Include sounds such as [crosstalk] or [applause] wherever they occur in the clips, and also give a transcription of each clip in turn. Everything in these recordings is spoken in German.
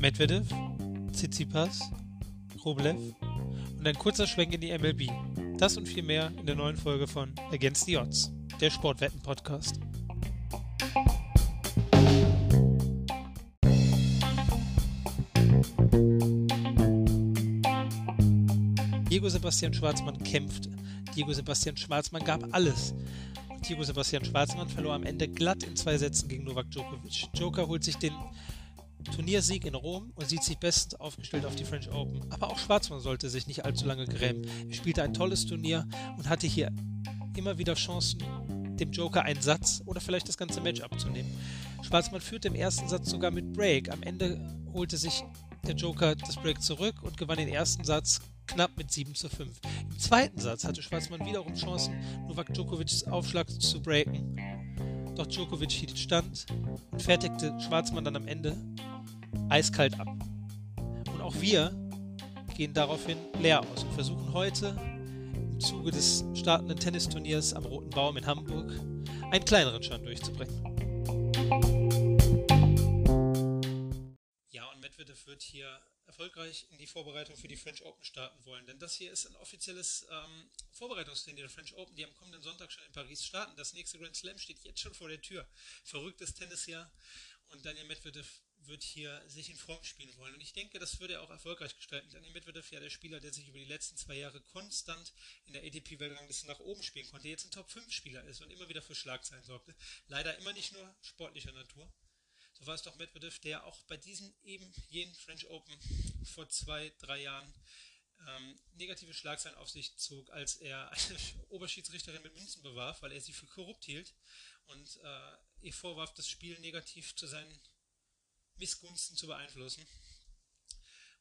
Medvedev, Tsitsipas, Rublev und ein kurzer Schwenk in die MLB. Das und viel mehr in der neuen Folge von Against the Odds, der Sportwetten-Podcast. Diego Sebastian Schwarzmann kämpfte. Diego Sebastian Schwarzmann gab alles. Diego Sebastian Schwarzmann verlor am Ende glatt in zwei Sätzen gegen Novak Djokovic. Joker holt sich den Turniersieg in Rom und sieht sich bestens aufgestellt auf die French Open. Aber auch Schwarzmann sollte sich nicht allzu lange grämen. Er spielte ein tolles Turnier und hatte hier immer wieder Chancen, dem Joker einen Satz oder vielleicht das ganze Match abzunehmen. Schwarzmann führte im ersten Satz sogar mit Break. Am Ende holte sich der Joker das Break zurück und gewann den ersten Satz knapp mit 7 zu 5. Im zweiten Satz hatte Schwarzmann wiederum Chancen, Novak Djokovics Aufschlag zu breaken. Doch Djokovic hielt Stand und fertigte Schwarzmann dann am Ende eiskalt ab. Und auch wir gehen daraufhin leer aus und versuchen heute im Zuge des startenden Tennisturniers am Roten Baum in Hamburg einen kleineren Stand durchzubringen. Medvedev wird hier erfolgreich in die Vorbereitung für die French Open starten wollen. Denn das hier ist ein offizielles ähm, Vorbereitungsturnier der French Open, die am kommenden Sonntag schon in Paris starten. Das nächste Grand Slam steht jetzt schon vor der Tür. Verrücktes Tennisjahr. Und Daniel Medvedev wird hier sich in Form spielen wollen. Und ich denke, das würde er auch erfolgreich gestalten. Daniel Medvedev ja der Spieler, der sich über die letzten zwei Jahre konstant in der ATP-Weltrangliste nach oben spielen konnte, jetzt ein Top-5-Spieler ist und immer wieder für Schlagzeilen sorgte. Leider immer nicht nur sportlicher Natur. So war es doch Medvedev, der auch bei diesen eben jenen French Open vor zwei, drei Jahren ähm, negative Schlagzeilen auf sich zog, als er eine [laughs] Oberschiedsrichterin mit Münzen bewarf, weil er sie für korrupt hielt und äh, ihr vorwarf, das Spiel negativ zu seinen Missgunsten zu beeinflussen.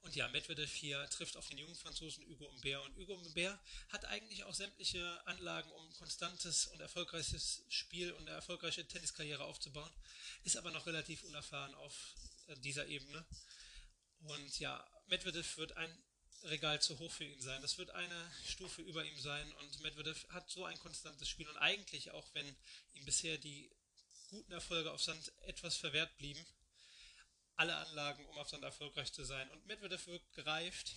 Und ja, Medvedev hier trifft auf den jungen Franzosen Hugo Humbert. Und Hugo Humbert hat eigentlich auch sämtliche Anlagen, um konstantes und erfolgreiches Spiel und eine erfolgreiche Tenniskarriere aufzubauen, ist aber noch relativ unerfahren auf äh, dieser Ebene. Und ja, Medvedev wird ein Regal zu hoch für ihn sein. Das wird eine Stufe über ihm sein. Und Medvedev hat so ein konstantes Spiel. Und eigentlich, auch wenn ihm bisher die guten Erfolge auf Sand etwas verwehrt blieben, alle Anlagen, um auf Sand erfolgreich zu sein. Und Medvedev wirkt gereift,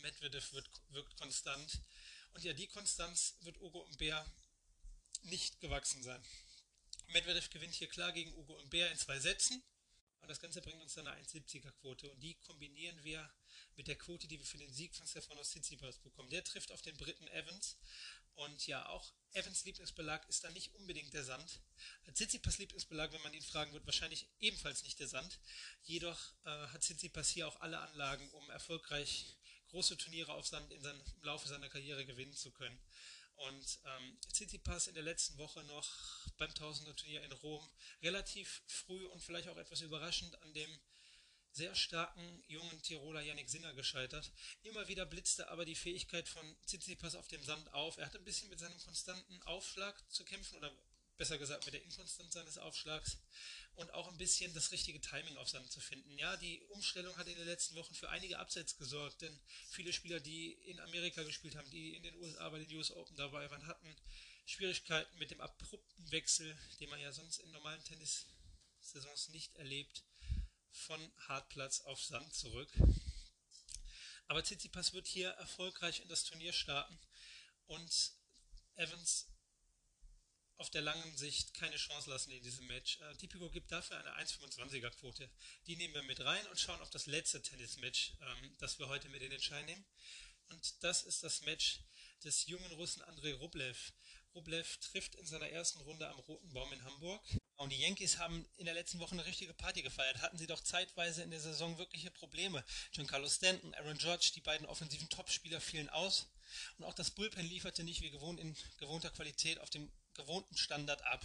Medvedev wird, wirkt konstant. Und ja, die Konstanz wird Ugo und Bär nicht gewachsen sein. Medvedev gewinnt hier klar gegen Ugo und Bär in zwei Sätzen. Und das Ganze bringt uns dann eine 1,70er Quote. Und die kombinieren wir mit der Quote, die wir für den Sieg von Stefanos Tsitsipas bekommen. Der trifft auf den Briten Evans. Und ja, auch Evans Lieblingsbelag ist dann nicht unbedingt der Sand. Tsitsipas Lieblingsbelag, wenn man ihn fragen wird, wahrscheinlich ebenfalls nicht der Sand. Jedoch äh, hat Tsitsipas hier auch alle Anlagen, um erfolgreich große Turniere auf Sand in seinem, im Laufe seiner Karriere gewinnen zu können. Und ähm, Tsitsipas in der letzten Woche noch beim Tausender Turnier in Rom relativ früh und vielleicht auch etwas überraschend an dem sehr starken jungen Tiroler Yannick Sinner gescheitert. Immer wieder blitzte aber die Fähigkeit von Tsitsipas auf dem Sand auf. Er hatte ein bisschen mit seinem konstanten Aufschlag zu kämpfen oder besser gesagt mit der Inkonstanz seines Aufschlags und auch ein bisschen das richtige Timing auf Sand zu finden. Ja, die Umstellung hat in den letzten Wochen für einige Absätze gesorgt, denn viele Spieler, die in Amerika gespielt haben, die in den USA bei den US Open dabei waren, hatten Schwierigkeiten mit dem abrupten Wechsel, den man ja sonst in normalen Tennissaisons nicht erlebt von Hartplatz auf Sand zurück. Aber Tsitsipas wird hier erfolgreich in das Turnier starten und Evans auf der langen Sicht keine Chance lassen in diesem Match. Äh, Tipico gibt dafür eine 1,25er Quote. Die nehmen wir mit rein und schauen auf das letzte Tennismatch, ähm, das wir heute mit in den Schein nehmen. Und das ist das Match des jungen Russen Andrei Rublev. Rublev trifft in seiner ersten Runde am Roten Baum in Hamburg und die Yankees haben in der letzten Woche eine richtige Party gefeiert. Hatten sie doch zeitweise in der Saison wirkliche Probleme. Giancarlo Stanton, Aaron George, die beiden offensiven Topspieler fielen aus. Und auch das Bullpen lieferte nicht wie gewohnt in gewohnter Qualität auf dem gewohnten Standard ab.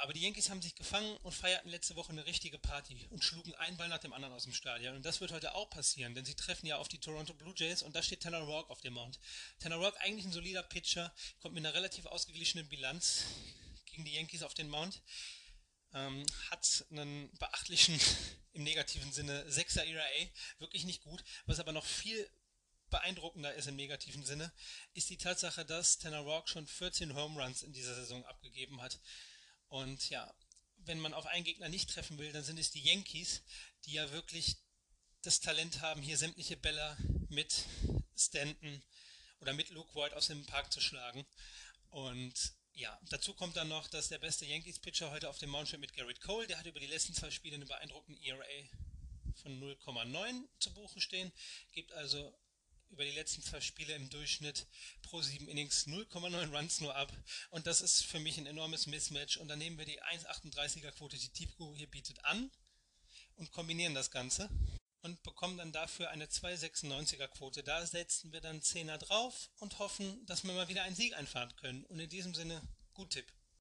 Aber die Yankees haben sich gefangen und feierten letzte Woche eine richtige Party und schlugen einen Ball nach dem anderen aus dem Stadion. Und das wird heute auch passieren, denn sie treffen ja auf die Toronto Blue Jays und da steht Tanner Rock auf dem Mount. Tanner Rock, eigentlich ein solider Pitcher, kommt mit einer relativ ausgeglichenen Bilanz gegen die Yankees auf den Mount. Ähm, hat einen beachtlichen, [laughs] im negativen Sinne, 6er ERA, wirklich nicht gut. Was aber noch viel beeindruckender ist im negativen Sinne, ist die Tatsache, dass Tanner Rock schon 14 Home Runs in dieser Saison abgegeben hat. Und ja, wenn man auf einen Gegner nicht treffen will, dann sind es die Yankees, die ja wirklich das Talent haben, hier sämtliche Bälle mit Stanton oder mit Luke Voigt aus dem Park zu schlagen. Und ja, dazu kommt dann noch, dass der beste Yankees-Pitcher heute auf dem Mount steht mit Garrett Cole. Der hat über die letzten zwei Spiele eine beeindruckende ERA von 0,9 zu Buche stehen, gibt also über die letzten zwei Spiele im Durchschnitt pro sieben Innings 0,9 Runs nur ab. Und das ist für mich ein enormes Mismatch. Und dann nehmen wir die 1,38er Quote, die Tipco hier bietet, an und kombinieren das Ganze und bekommen dann dafür eine 2,96er Quote. Da setzen wir dann 10er drauf und hoffen, dass wir mal wieder einen Sieg einfahren können. Und in diesem Sinne, gut Tipp.